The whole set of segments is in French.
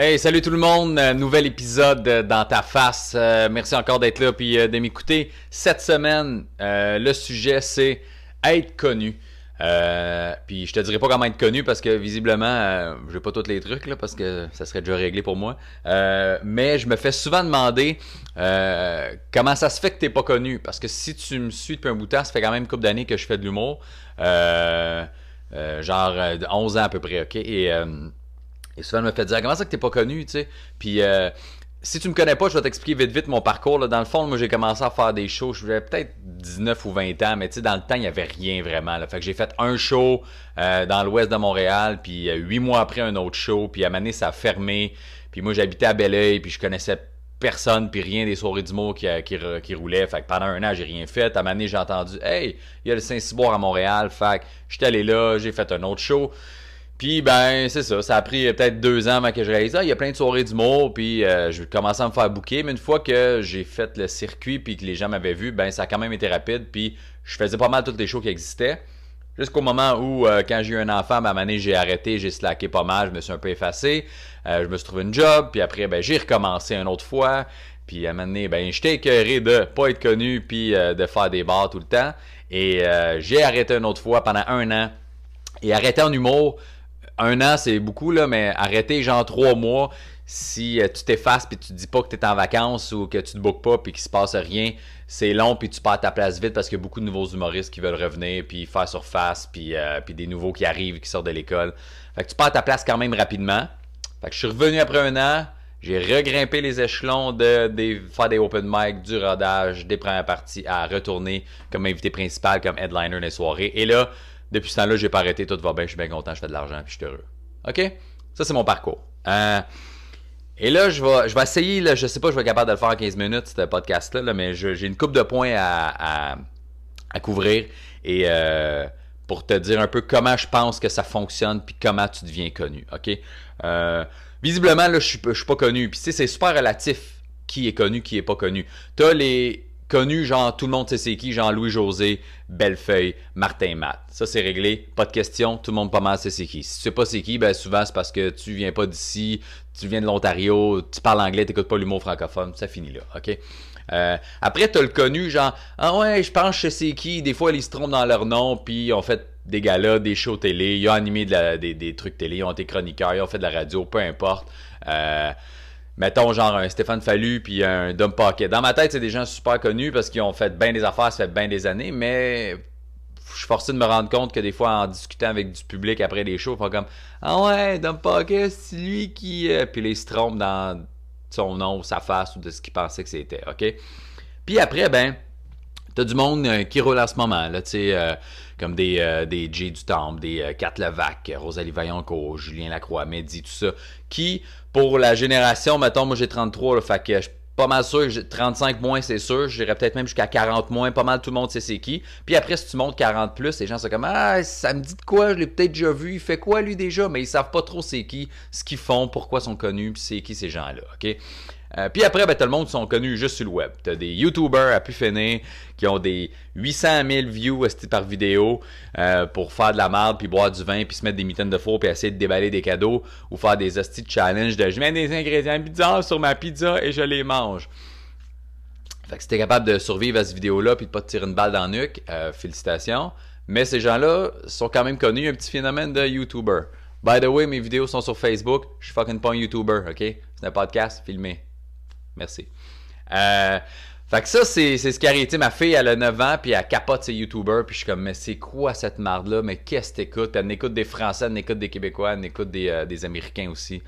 Hey, salut tout le monde, euh, nouvel épisode euh, dans ta face. Euh, merci encore d'être là puis de m'écouter. Cette semaine, le sujet c'est être connu. puis je te dirai pas comment être connu parce que visiblement, j'ai pas tous les trucs là parce que ça serait déjà réglé pour moi. mais je me fais souvent demander comment ça se fait que t'es pas connu? Parce que si tu me suis depuis un bout de temps, ça fait quand même une couple d'années que je fais de l'humour, genre 11 ans à peu près, ok? Et et souvent, me fait dire comment ça que t'es pas connu, tu sais? Puis euh, si tu me connais pas, je vais t'expliquer vite vite mon parcours. Là. Dans le fond, moi j'ai commencé à faire des shows. J'avais peut-être 19 ou 20 ans, mais tu sais, dans le temps, il n'y avait rien vraiment. Fait que j'ai fait un show euh, dans l'ouest de Montréal, puis euh, huit mois après un autre show, puis à un ça a fermé. Puis moi j'habitais à Belleuil, puis je connaissais personne, puis rien des soirées d'humour qui, qui, qui roulaient. Fait que pendant un an, j'ai rien fait. À un j'ai entendu Hey, il y a le Saint-Cyboire à Montréal. Fait que j'étais allé là, j'ai fait un autre show. Puis ben c'est ça, ça a pris peut-être deux ans avant que je réalise, ah, il y a plein de soirées d'humour, puis euh, je commençais à me faire bouquer, mais une fois que j'ai fait le circuit puis que les gens m'avaient vu, ben ça a quand même été rapide, puis je faisais pas mal toutes les shows qui existaient. Jusqu'au moment où, euh, quand j'ai eu un enfant, ben, à ma j'ai arrêté, j'ai slacké pas mal, je me suis un peu effacé, euh, je me suis trouvé une job, puis après, ben, j'ai recommencé une autre fois, puis à un moment donné, ben, j'étais écœuré de pas être connu, puis de faire des bars tout le temps, et j'ai arrêté une autre fois pendant un an, et arrêté en humour, un an, c'est beaucoup, là, mais arrêter genre trois mois, si euh, tu t'effaces puis tu dis pas que tu es en vacances ou que tu te bookes pas puis qu'il se passe rien, c'est long puis tu perds ta place vite parce qu'il y a beaucoup de nouveaux humoristes qui veulent revenir puis faire surface puis, euh, des nouveaux qui arrivent qui sortent de l'école. Fait que tu perds ta place quand même rapidement. Fait que je suis revenu après un an, j'ai regrimpé les échelons de, de, faire des open mic, du rodage, des premières parties à retourner comme invité principal, comme headliner des soirées. Et là, depuis ce temps-là, j'ai pas arrêté, tout va bien, je suis bien content, je fais de l'argent, puis je suis heureux. OK? Ça, c'est mon parcours. Euh, et là, je vais, je vais essayer, là, je sais pas, je vais être capable de le faire en 15 minutes, ce podcast-là, mais j'ai une coupe de points à, couvrir et euh, pour te dire un peu comment je pense que ça fonctionne puis comment tu deviens connu. OK? Euh, visiblement, là, je suis, suis pas connu. Puis, tu sais, c'est super relatif qui est connu, qui est pas connu. Tu as les, connu, genre tout le monde sait c'est qui, Jean-Louis José, Bellefeuille, Martin Matt. Ça c'est réglé, pas de question, tout le monde pas mal sait c'est qui. Si tu sais pas c'est qui, ben souvent c'est parce que tu viens pas d'ici, tu viens de l'Ontario, tu parles anglais, t'écoutes pas l'humour francophone, ça finit là, ok? Euh, après, t'as le connu, genre, ah ouais, je pense que c'est qui. Des fois, ils se trompent dans leur nom, puis ils ont fait des galas, des shows télé, ils ont animé des, des, trucs télé, ils ont été chroniqueurs, ils ont fait de la radio, peu importe. Euh, mettons genre un Stéphane Fallu puis un Dom Pocket. Dans ma tête, c'est des gens super connus parce qu'ils ont fait bien des affaires, ça fait bien des années, mais je suis forcé de me rendre compte que des fois, en discutant avec du public après les shows, ils comme Ah ouais, Dom Pocket, c'est lui qui. Euh, puis les se dans son nom sa face ou de ce qu'il pensait que c'était, OK? Puis après, ben, t'as du monde euh, qui roule en ce moment, là, tu sais, euh, comme des, des J du Temple, des Kat Levac, Rosalie Vaillancourt, Julien Lacroix, Mehdi, tout ça, qui pour la génération, mettons, moi j'ai 33, là, fait que je suis pas mal sûr que 35 moins, c'est sûr. J'irais peut-être même jusqu'à 40 moins. Pas mal tout le monde sait c'est qui. Puis après, si tu montes 40 plus, les gens sont comme Ah, ça me dit de quoi, je l'ai peut-être déjà vu. Il fait quoi lui déjà? Mais ils savent pas trop c'est qui, ce qu'ils font, pourquoi sont connus, puis c'est qui ces gens-là. OK? Euh, puis après, ben, tout le monde sont connus juste sur le web. Tu as des YouTubers à pu finir qui ont des 800 000 views par vidéo euh, pour faire de la merde, puis boire du vin, puis se mettre des mitaines de four, puis essayer de déballer des cadeaux, ou faire des hosties de challenge de je mets des ingrédients bizarres sur ma pizza et je les mange. Fait que si t'es capable de survivre à cette vidéo-là, puis de pas te tirer une balle dans le nuque, euh, félicitations. Mais ces gens-là sont quand même connus, un petit phénomène de YouTuber. By the way, mes vidéos sont sur Facebook. Je suis fucking pas un YouTuber, ok? C'est un podcast filmé. Merci. Euh, fait que ça, c'est, ce qui arrive. ma fille, elle a 9 ans, puis elle capote ses YouTubers, puis je suis comme, mais c'est quoi cette marde-là? Mais qu'est-ce que t'écoutes? Elle écoute des Français, elle écoute des Québécois, elle écoute des, euh, des Américains aussi.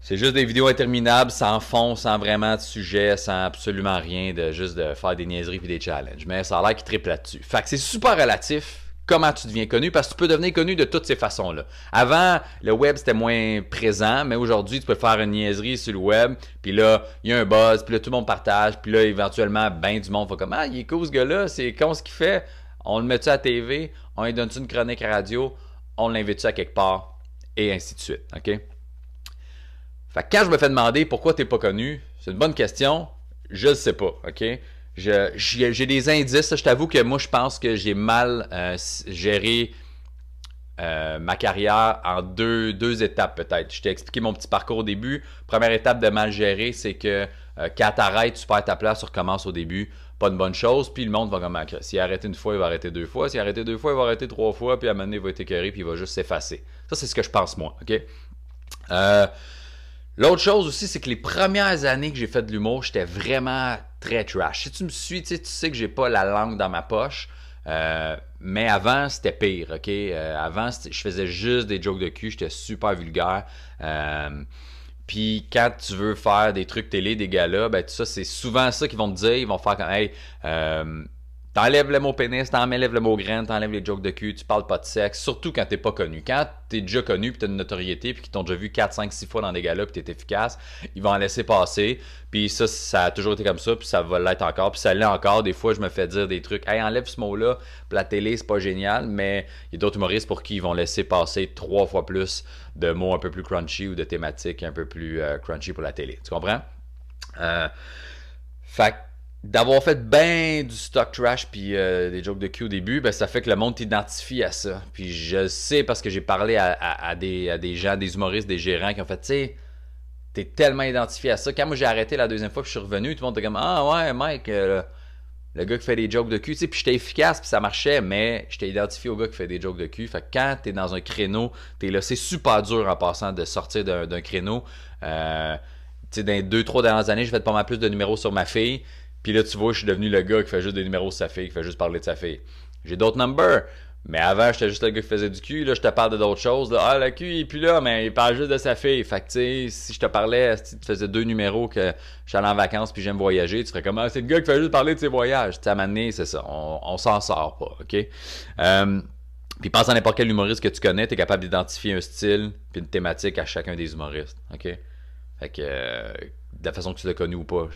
C'est juste des vidéos interminables, sans fond, sans vraiment de sujet, sans absolument rien, de juste de faire des niaiseries puis des challenges. Mais ça a l'air qu'il triple là-dessus. Fait que c'est super relatif comment tu deviens connu parce que tu peux devenir connu de toutes ces façons-là. Avant, le web c'était moins présent, mais aujourd'hui, tu peux faire une niaiserie sur le web, puis là, il y a un buzz, puis là, tout le monde partage, puis là, éventuellement, ben du monde va comme Ah, il est cool ce gars-là, c'est con ce qu'il fait. On le met-tu à TV, on lui donne-tu une chronique radio, on l'invite-tu à quelque part, et ainsi de suite. OK? Fait que quand je me fais demander pourquoi tu n'es pas connu, c'est une bonne question, je ne sais pas. OK? J'ai des indices. Je t'avoue que moi, je pense que j'ai mal euh, géré euh, ma carrière en deux, deux étapes peut-être. Je t'ai expliqué mon petit parcours au début. Première étape de mal gérer, c'est que euh, quand t'arrêtes, tu perds ta place, tu recommences au début. Pas une bonne chose, puis le monde va comme S'il arrête une fois, il va arrêter deux fois. S'il arrête deux fois, il va arrêter trois fois, puis à un moment donné, il va être écœuré, puis il va juste s'effacer. Ça, c'est ce que je pense moi, OK? Euh, L'autre chose aussi, c'est que les premières années que j'ai fait de l'humour, j'étais vraiment très trash. Si tu me suis, tu sais que j'ai pas la langue dans ma poche. Euh, mais avant, c'était pire, OK? Euh, avant, je faisais juste des jokes de cul, j'étais super vulgaire. Euh, puis quand tu veux faire des trucs télé, des galas, ben tout ça, c'est souvent ça qu'ils vont te dire. Ils vont faire comme, hey, T'enlèves le mot pénis, t'enlèves le mot graine, t'enlèves les jokes de cul, tu parles pas de sexe, surtout quand t'es pas connu. Quand t'es déjà connu, puis t'as une notoriété, puis qu'ils t'ont déjà vu 4, 5, 6 fois dans des galas, puis t'es efficace, ils vont en laisser passer. Puis ça, ça a toujours été comme ça, puis ça va l'être encore, puis ça l'est encore. Des fois, je me fais dire des trucs, hey, enlève ce mot-là, la télé, c'est pas génial, mais il y a d'autres humoristes pour qui ils vont laisser passer trois fois plus de mots un peu plus crunchy ou de thématiques un peu plus euh, crunchy pour la télé. Tu comprends? Euh, fait d'avoir fait bien du stock trash puis euh, des jokes de cul au début, ben, ça fait que le monde t'identifie à ça. Puis je sais parce que j'ai parlé à, des, gens, des humoristes, des gérants qui ont fait, tu sais, t'es tellement identifié à ça. Quand moi j'ai arrêté la deuxième fois que je suis revenu, tout le monde était comme, ah ouais, Mike, euh, le gars qui fait des jokes de cul, tu sais, puis j'étais efficace puis ça marchait, mais j'étais identifié au gars qui fait des jokes de cul. Fait que quand t'es dans un créneau, t'es là, c'est super dur en passant de sortir d'un créneau. Euh, tu sais, dans les deux, trois dernières années, j'ai fait pas mal plus de numéros sur ma fille. Puis là, tu vois, je suis devenu le gars qui fait juste des numéros de sa fille, qui fait juste parler de sa fille. J'ai d'autres numbers. Mais avant, j'étais juste le gars qui faisait du cul. Là, je te parle de d'autres choses. Ah, le cul, il est plus là, mais il parle juste de sa fille. Fait que, tu sais, si je te parlais, si tu faisais deux numéros que je suis allé en vacances puis j'aime voyager, tu ferais comme, ah, c'est le gars qui fait juste parler de ses voyages. Tu sais, c'est ça. On, s'en sort pas, OK? Euh, puis pense à n'importe quel humoriste que tu connais, tu es capable d'identifier un style puis une thématique à chacun des humoristes, OK? Fait que, euh, de la façon que tu l'as connu ou pas.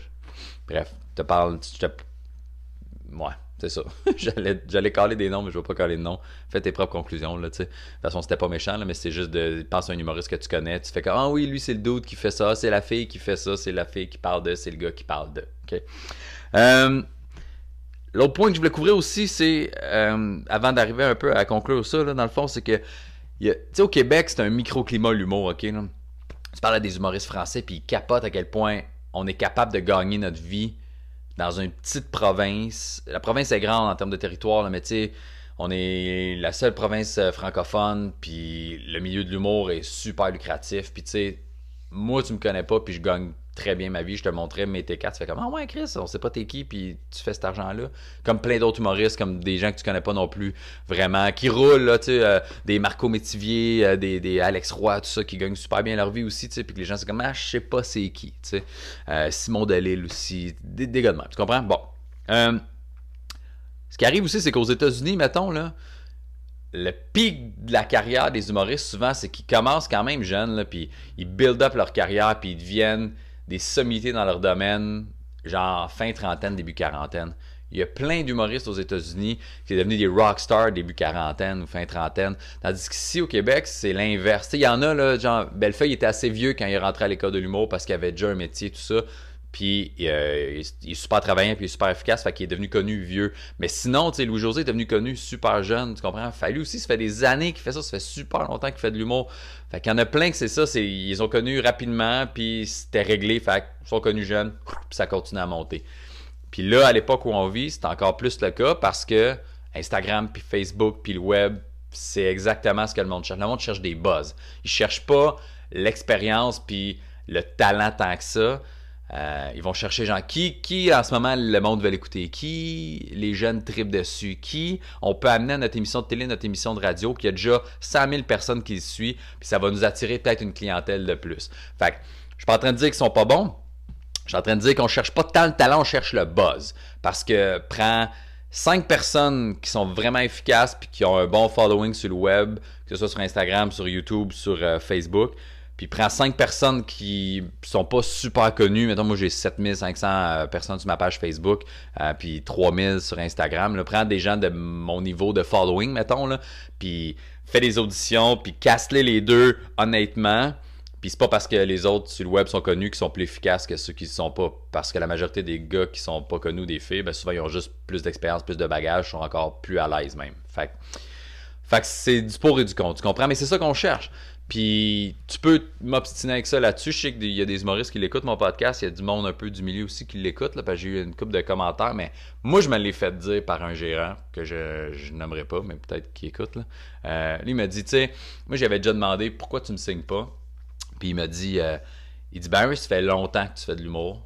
Bref, te parle. Tu te... Ouais, c'est ça. j'allais, j'allais des noms, mais je vais pas caler de noms. Fais tes propres conclusions, là, tu sais. De toute façon, c'était pas méchant, là, mais c'est juste de. Pense à un humoriste que tu connais. Tu fais comme, ah oui, lui, c'est le dude qui fait ça. C'est la fille qui fait ça. C'est la fille qui parle de. C'est le gars qui parle de. OK? Euh, l'autre point que je voulais couvrir aussi, c'est. Euh, avant d'arriver un peu à conclure ça, là, dans le fond, c'est que. Tu sais, au Québec, c'est un microclimat, l'humour, OK? Là? Tu parles à des humoristes français, puis ils capotent à quel point on est capable de gagner notre vie dans une petite province. La province est grande en termes de territoire, mais tu sais, on est la seule province euh, francophone, puis le milieu de l'humour est super lucratif. Puis tu sais, moi, tu me connais pas, puis je gagne très bien ma vie. Je te montrais mes T4. Tu fais comme, ah ouais, Chris, on sait pas t'es qui, puis tu fais cet argent-là. Comme plein d'autres humoristes, comme des gens que tu connais pas non plus vraiment, qui roulent, là, tu sais, euh, des Marco Métivier, euh, des, des, Alex Roy, tout ça, qui gagnent super bien leur vie aussi, tu sais, puis que les gens, c'est comme, ah, je sais pas c'est qui, tu sais. Euh, Simon Delille aussi, des, des gars de même, tu comprends? Bon. ce qui arrive aussi, c'est qu'aux États-Unis, mettons, là, le pic de la carrière des humoristes, souvent, c'est qu'ils commencent quand même jeunes, puis ils build up leur carrière, puis ils deviennent des sommités dans leur domaine, genre fin trentaine, début quarantaine. Il y a plein d'humoristes aux États-Unis qui sont devenus des rock stars début quarantaine ou fin trentaine. Tandis qu'ici au Québec, c'est l'inverse. Il y en a, là, genre, Bellefeuille était assez vieux quand il rentré à l'école de l'humour parce qu'il avait déjà un métier, tout ça. Puis euh, il est super travaillant, puis il est super efficace, fait qu'il est devenu connu vieux. Mais sinon, tu sais, Louis-José est devenu connu super jeune, tu comprends? Fallu aussi, ça fait des années qu'il fait ça, ça fait super longtemps qu'il fait de l'humour. Fait qu'il y en a plein que c'est ça, c'est, ils ont connu rapidement, puis c'était réglé, fait qu'ils sont connus jeunes, puis ça continue à monter. Puis là, à l'époque où on vit, c'est encore plus le cas parce que Instagram, puis Facebook, puis le web, c'est exactement ce que le monde cherche. Le monde cherche des buzz. Ils cherchent pas l'expérience, puis le talent tant que ça euh, ils vont chercher genre qui, qui en ce moment le monde veut l'écouter, qui? Les jeunes tripent dessus, qui? On peut amener à notre émission de télé, notre émission de radio, qui a déjà 100 000 personnes qui le suivent, puis ça va nous attirer peut-être une clientèle de plus. Fait que, je suis pas en train de dire qu'ils sont pas bons, je suis en train de dire qu'on cherche pas tant le talent, on cherche le buzz. Parce que prend 5 personnes qui sont vraiment efficaces puis qui ont un bon following sur le web, que ce soit sur Instagram, sur YouTube, sur euh, Facebook, puis prends cinq personnes qui sont pas super connues. Mettons, moi, j'ai 7500 euh, personnes sur ma page Facebook, euh, puis 3000 sur Instagram. Prends des gens de mon niveau de following, mettons, là, puis fais des auditions, puis casse-les les deux honnêtement. Puis c'est pas parce que les autres sur le web sont connus qui sont plus efficaces que ceux qui ne sont pas. Parce que la majorité des gars qui sont pas connus des filles, ben souvent ils ont juste plus d'expérience, plus de bagages, sont encore plus à l'aise même. Fait Fait que c'est du pour et du contre, tu comprends? Mais c'est ça qu'on cherche. Puis tu peux m'obstiner avec ça là-dessus. Je sais qu'il y a des humoristes qui l'écoutent, mon podcast. Il y a du monde un peu du milieu aussi qui l'écoute, j'ai eu une couple de commentaires. Mais moi, je me l'ai fait dire par un gérant que je, je nommerai pas, mais peut-être qu'il écoute. Là. Euh, lui, il m'a dit, tu sais, moi, j'avais déjà demandé pourquoi tu me signes pas. Puis il m'a dit, euh, il dit, ben, ça fait longtemps que tu fais de l'humour.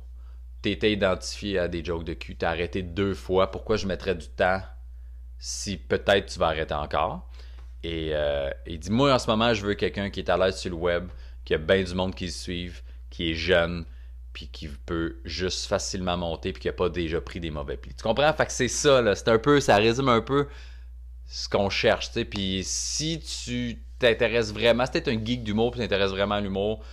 T'étais identifié à des jokes de cul. T'as arrêté deux fois. Pourquoi je mettrais du temps si peut-être tu vas arrêter encore? Et euh, il dit Moi, en ce moment, je veux quelqu'un qui est à l'aise sur le web, qui a bien du monde qui le suive, qui est jeune, puis qui peut juste facilement monter, puis qui n'a pas déjà pris des mauvais plis. Tu comprends? Fait que c'est ça, là. C'est un peu, ça résume un peu ce qu'on cherche, tu sais. Puis si tu t'intéresses vraiment, si t'es un geek d'humour, puis t'intéresses vraiment à l'humour,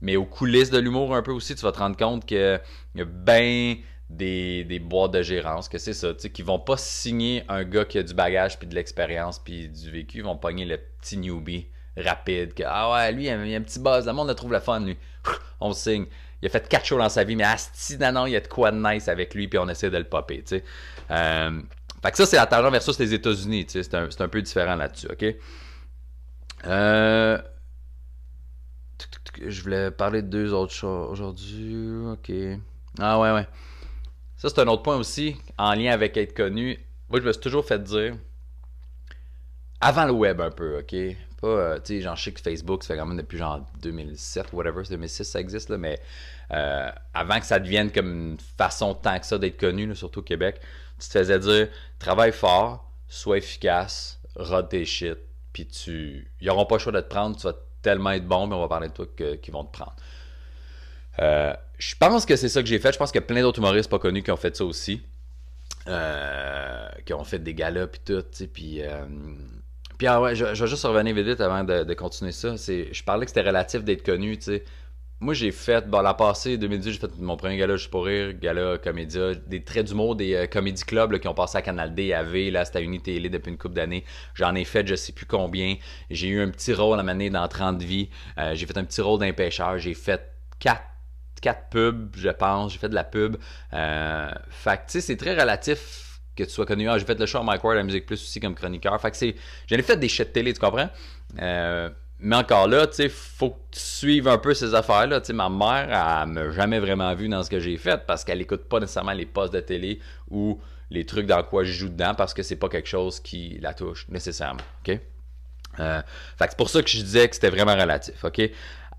mais aux coulisses de l'humour un peu aussi, tu vas te rendre compte qu'il y a bien des, des, boîtes de gérance, que c'est ça, tu sais, qui vont pas signer un gars qui a du bagage, puis de l'expérience, puis du vécu, ils vont pogner le petit newbie rapide, que ah ouais, lui, il a, a un petit buzz, le monde le trouve la fun, lui. On le signe. Il a fait quatre shows dans sa vie, mais asti, non, non, il y a de quoi de nice avec lui, puis on essaie de le popper, tu sais. Euh, fait que ça, c'est la tangente versus les États-Unis, tu sais, c'est un, un, peu différent là-dessus, ok? Euh, je voulais parler de deux autres choses aujourd'hui, ok. Ah ouais, ouais. Ça, c'est un autre point aussi, en lien avec être connu. Moi, je me suis toujours fait dire, avant le web un peu, ok? Pas, euh, tu sais, je sais que Facebook, ça fait quand même depuis genre 2007, whatever, 2006, ça existe, là, mais euh, avant que ça devienne comme une façon tant que ça d'être connu, surtout au Québec, tu te faisais dire, travaille fort, sois efficace, rode tes shit, puis tu. Ils n'auront pas le choix de te prendre, tu vas tellement être bon, mais on va parler de toi qu'ils vont te prendre. Euh, je pense que c'est ça que j'ai fait. Je pense qu'il y a plein d'autres humoristes pas connus qui ont fait ça aussi. Euh, qui ont fait des galas puis tout, tu sais, puis... Euh, puis ah ouais, je, vais juste revenir vite, avant de, continuer ça. Je parlais que c'était relatif d'être connu. Moi, j'ai fait, bon, la passée, 2018, j'ai fait mon premier gala Juste pour rire, gala comédia, des traits d'humour, des comédie clubs qui ont passé à Canal D, AV, là, c'était à Unité Télé depuis une couple d'années. J'en ai fait je sais plus combien. J'ai eu un petit rôle à mener dans 30 vies. J'ai fait un petit rôle d'un pêcheur. J'ai fait quatre quatre pubs, je pense. J'ai fait de la pub. Euh, fait tu sais, c'est très relatif que tu sois connu. Ah, j'ai fait le show à Mike Ward à Musique Plus aussi comme chroniqueur. Fait que c'est... J'en ai fait des de télé, tu comprends? Euh, mais encore là, tu sais, faut que tu suives un peu ces affaires-là. Tu sais, ma mère, elle m'a jamais vraiment vu dans ce que j'ai fait parce qu'elle écoute pas nécessairement les postes de télé ou les trucs dans quoi je joue dedans parce que c'est pas quelque chose qui la touche nécessairement. OK? Euh, fait c'est pour ça que je disais que c'était vraiment relatif. OK?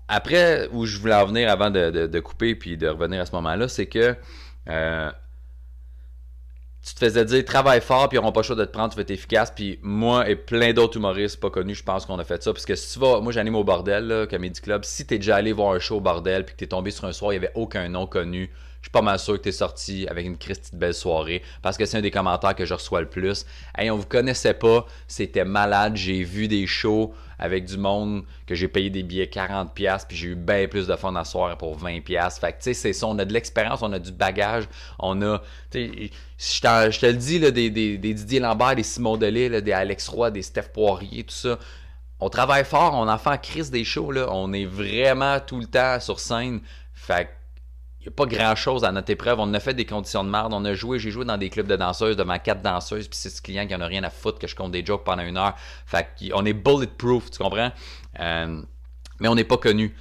Après, où je voulais en venir avant de, couper puis de revenir à ce moment-là, c'est que euh, tu te faisais dire travaille fort puis ils n'auront pas le choix de te prendre, tu vas être efficace. Puis moi et plein d'autres humoristes pas connus, je pense qu'on a fait ça. Parce que si tu vas, moi j'anime au bordel, là, Comedy Club, si tu es déjà allé voir un show au bordel puis que tu es tombé sur un soir, il n'y avait aucun nom connu, je suis pas mal sûr que tu es sorti avec une Christie belle soirée parce que c'est un des commentaires que je reçois le plus. Hey, on vous connaissait pas, c'était malade, j'ai vu des shows avec du monde que j'ai payé des billets 40$ puis j'ai eu bien plus de fun à soir pour 20$. Fait que tu sais, c'est ça, on a de l'expérience, on a du bagage, on a, tu sais, je te le dis, là, des, Didier Lambert, des Simon Delay, des Alex Roy, des Steph Poirier, tout ça. On travaille fort, on en fait en crise des shows, là. On est vraiment tout le temps sur scène. Fait a pas grand chose à notre épreuve. On a fait des conditions de merde. On a joué, j'ai joué dans des clubs de danseuses devant quatre danseuses, puis six clients qui en a rien à foutre que je compte des jokes pendant une heure. Fait qu'on est bulletproof, tu comprends? Euh, mais on n'est pas connu.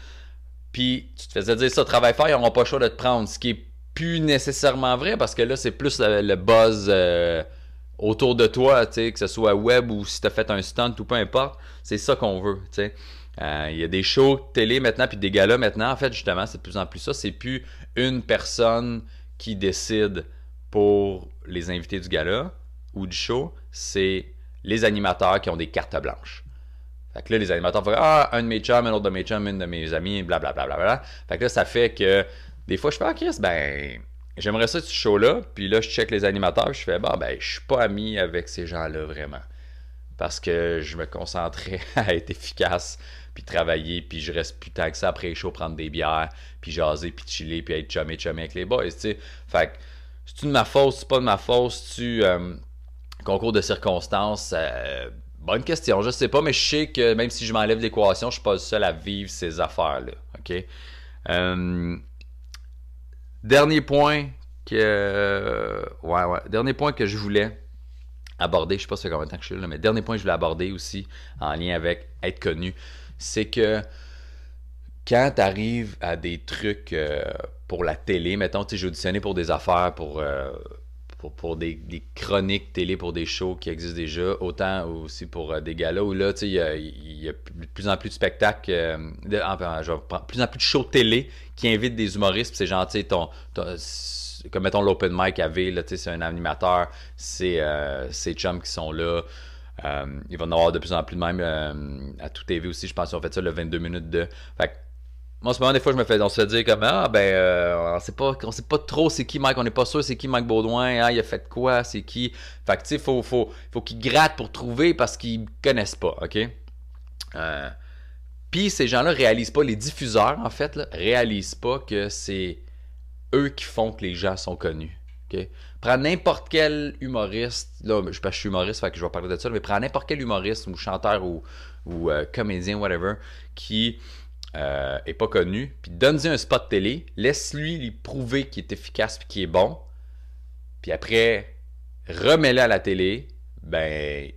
Puis tu te faisais dire ça, travail fort, ils n'auront pas le choix de te prendre. Ce qui est plus nécessairement vrai parce que là, c'est plus le, buzz euh, autour de toi, que ce soit web ou si tu as fait un stunt ou peu importe. C'est ça qu'on veut. sais. Euh, il y a des shows télé maintenant, puis des galas maintenant. En fait, justement, c'est de plus en plus ça. C'est plus une personne qui décide pour les invités du gala ou du show. C'est les animateurs qui ont des cartes blanches. Fait que là, les animateurs font Ah, un de mes chums, un autre de mes chums, une de mes amis, blablabla. Bla, bla, bla, Fait que là, ça fait que des fois, je fais Ah, Chris, ben, j'aimerais ça, ce show-là. Puis là, je check les animateurs, je fais Bah, ben, je suis pas ami avec ces gens-là vraiment. Parce que je me concentrais à être efficace puis travailler, puis je reste plus tard que ça après les shows, prendre des bières, puis jaser, puis chiller, puis être chumé, chumé avec les boys, tu sais. Fait que, c'est-tu de ma faute, c'est pas de ma faute, tu euh, concours de circonstances, euh, bonne question, je sais pas, mais je sais que même si je m'enlève l'équation, je suis pas le seul à vivre ces affaires-là, ok? Euh, dernier point que... ouais, ouais, dernier point que je voulais aborder, je sais pas ça combien de temps que je suis là, mais dernier point que je voulais aborder aussi en lien avec être connu, c'est que quand tu arrives à des trucs euh, pour la télé, mettons, tu sais, j'ai auditionné pour des affaires, pour, euh, pour, pour des, des chroniques télé, pour des shows qui existent déjà, autant aussi pour euh, des galas où là, tu sais, il y a, y a de plus en plus de spectacles, de, enfin, je vais prendre- plus en plus de shows télé qui invitent des humoristes, c'est genre, sais, ton, ton- comme mettons l'Open Mic à V, c'est un animateur, c'est euh, ces chums qui sont là. Euh, il va en avoir de plus en plus de même euh, à tout TV aussi. Je pense qu'ils ont fait ça le 22 minutes de. Fait que moi, en ce moment, des fois, je me fais, on se fait dire comme Ah, ben, euh, on sait pas, on sait pas trop c'est qui Mike, on n'est pas sûr c'est qui Mike Baudouin, ah, il a fait quoi, c'est qui. Fait que, tu sais, faut, faut, faut qu'ils grattent pour trouver parce qu'ils connaissent pas, OK? Puis ces gens-là réalisent pas, les diffuseurs, en fait, là, réalisent pas que c'est eux qui font que les gens sont connus. OK? Prends n'importe quel humoriste, là, je, je suis humoriste, fait que je vais parler de ça, mais prends n'importe quel humoriste ou chanteur ou, ou euh, comédien, whatever, qui euh, est pas connu, puis donne-lui un spot télé, laisse-lui lui prouver qu'il est efficace puis qu'il est bon, puis après, remets-le à la télé, ben,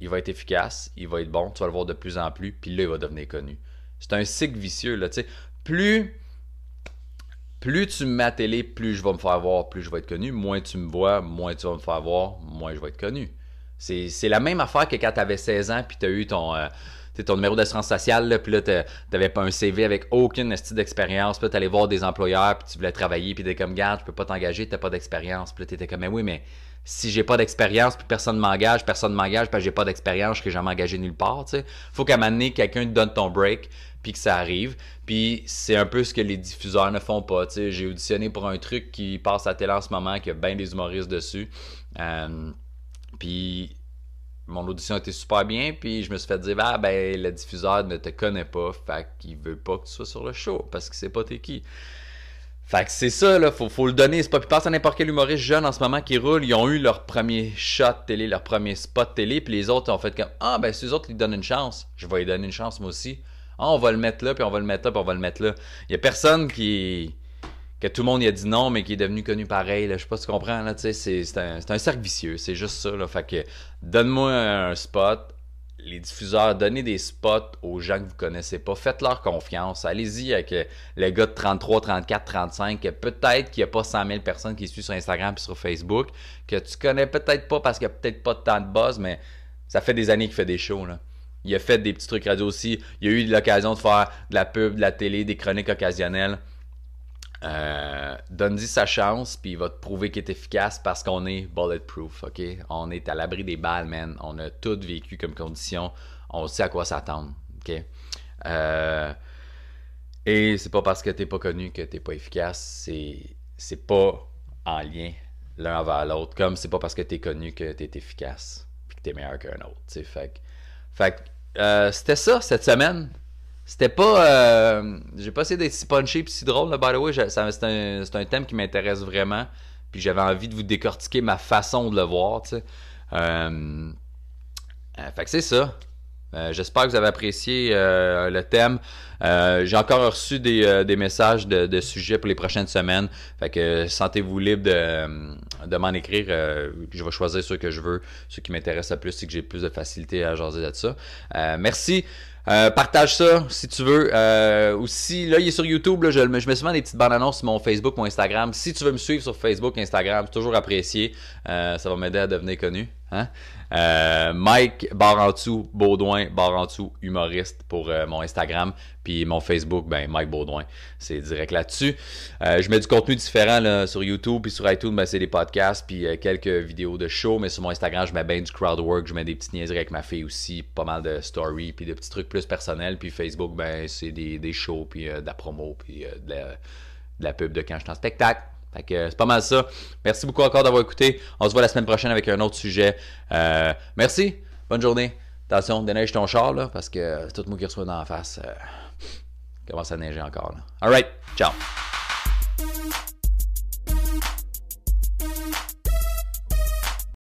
il va être efficace, il va être bon, tu vas le voir de plus en plus, puis là, il va devenir connu. C'est un cycle vicieux, là, tu sais. Plus, plus tu me mets à télé, plus je vais me faire voir, plus je vais être connu. Moins tu me vois, moins tu vas me faire voir, moins je vais être connu. C'est la même affaire que quand tu avais 16 ans, puis tu as eu ton, euh, ton numéro d'assurance sociale, là, puis là, tu n'avais pas un CV avec aucune style d'expérience, puis là, tu allais voir des employeurs, puis tu voulais travailler, puis tu comme, garde, je peux pas t'engager, tu pas d'expérience. Puis là, tu étais comme, mais oui, mais si j'ai pas d'expérience, puis personne m'engage, personne m'engage, parce j'ai pas d'expérience, je serai jamais engagé nulle part, tu sais. Faut qu'à un moment donné, quelqu'un te donne ton break, puis que ça arrive. Puis c'est un peu ce que les diffuseurs ne font pas. J'ai auditionné pour un truc qui passe à télé en ce moment, qui a bien des humoristes dessus. Euh, puis mon audition était super bien, puis je me suis fait dire, ah ben, le diffuseur ne te connaît pas, fait qu'il veut pas que tu sois sur le show, parce qu'il sait pas t'es qui. Fait que c'est ça, là, faut, le donner. C'est pas, puis pense à n'importe quel humoriste jeune en ce moment qui roule, ils ont eu leur premier shot télé, leur premier spot télé, puis les autres ont fait comme, ah ben, si les autres ils donnent une chance, je vais lui donner une chance moi aussi. Ah, on va le mettre là, puis on va le mettre là, puis on va le mettre là. Il y a personne qui que tout le monde y a dit non, mais qui est devenu connu pareil. Là. Je sais pas si tu comprends. Là, c'est, un, c'est un cercle vicieux. C'est juste ça. Fait que donne-moi un spot. Les diffuseurs, donnez des spots aux gens que vous connaissez pas. Faites-leur confiance. Allez-y avec euh, le gars de 33, 34, 35. que Peut-être qu'il n'y a pas 100 000 personnes qui suivent sur Instagram et sur Facebook. Que tu connais peut-être pas parce qu'il n'y a peut-être pas temps de buzz, mais ça fait des années qu'il fait des shows. Là. Il a fait des petits trucs radio aussi. Il a eu l'occasion de faire de la pub, de la télé, des chroniques occasionnelles. Euh, Donne-y sa chance, puis il va te prouver qu'il est efficace parce qu'on est bulletproof, ok? On est à l'abri des balles, man. On a tout vécu comme condition. On sait à quoi s'attendre, ok? Euh, et c'est pas parce que t'es pas connu que t'es pas efficace. C'est, pas en lien l'un envers l'autre. Comme c'est pas parce que t'es connu que t'es efficace puis que t'es meilleur qu'un autre, tu sais. Fait que, euh, c'était ça cette semaine. C'était pas. euh, j'ai pas essayé d'être si punché pis si drôle, là, by the way. C'est un thème qui m'intéresse vraiment. Puis j'avais envie de vous décortiquer ma façon de le voir, tu sais. Euh, euh, fait que c'est ça. Euh, J'espère que vous avez apprécié euh, le thème. Euh, J'ai encore reçu des, des messages de, de sujets pour les prochaines semaines. Fait que sentez-vous libre de, de m'en écrire. Je vais choisir ceux que je veux, ceux qui m'intéressent le plus, c'est que j'ai plus de facilité à jaser de ça. Merci. Partage ça si tu veux. Euh, aussi, là, il est sur YouTube. Je, je mets souvent des petites bandes annonces sur mon Facebook, mon Instagram. Si tu veux me suivre sur Facebook, Instagram, toujours apprécié. Ça va m'aider à devenir connu. Hein? Euh, Mike, barre en dessous, Baudouin, barre en dessous, humoriste pour euh, mon Instagram. Puis mon Facebook, ben Mike Baudouin. C'est direct là-dessus. Euh, je mets du contenu différent sur YouTube. Puis sur iTunes, ben, c'est des podcasts. Puis quelques vidéos de show. Mais sur mon Instagram, je mets bien du crowd work. Je mets des petites niaiseries avec ma fille aussi. Pas mal de stories. Puis des petits trucs plus personnels. Puis Facebook, ben c'est des, shows. Puis de la promo. Puis de, la, de la pub de quand je suis en spectacle. Fait que c'est pas mal ça. Merci beaucoup encore d'avoir écouté. On se voit la semaine prochaine avec un autre sujet. Euh, merci. Bonne journée. Attention, déneige ton char là, parce que tout le monde qui reçoit dans la face. Euh, commence à neiger encore. Alright, ciao.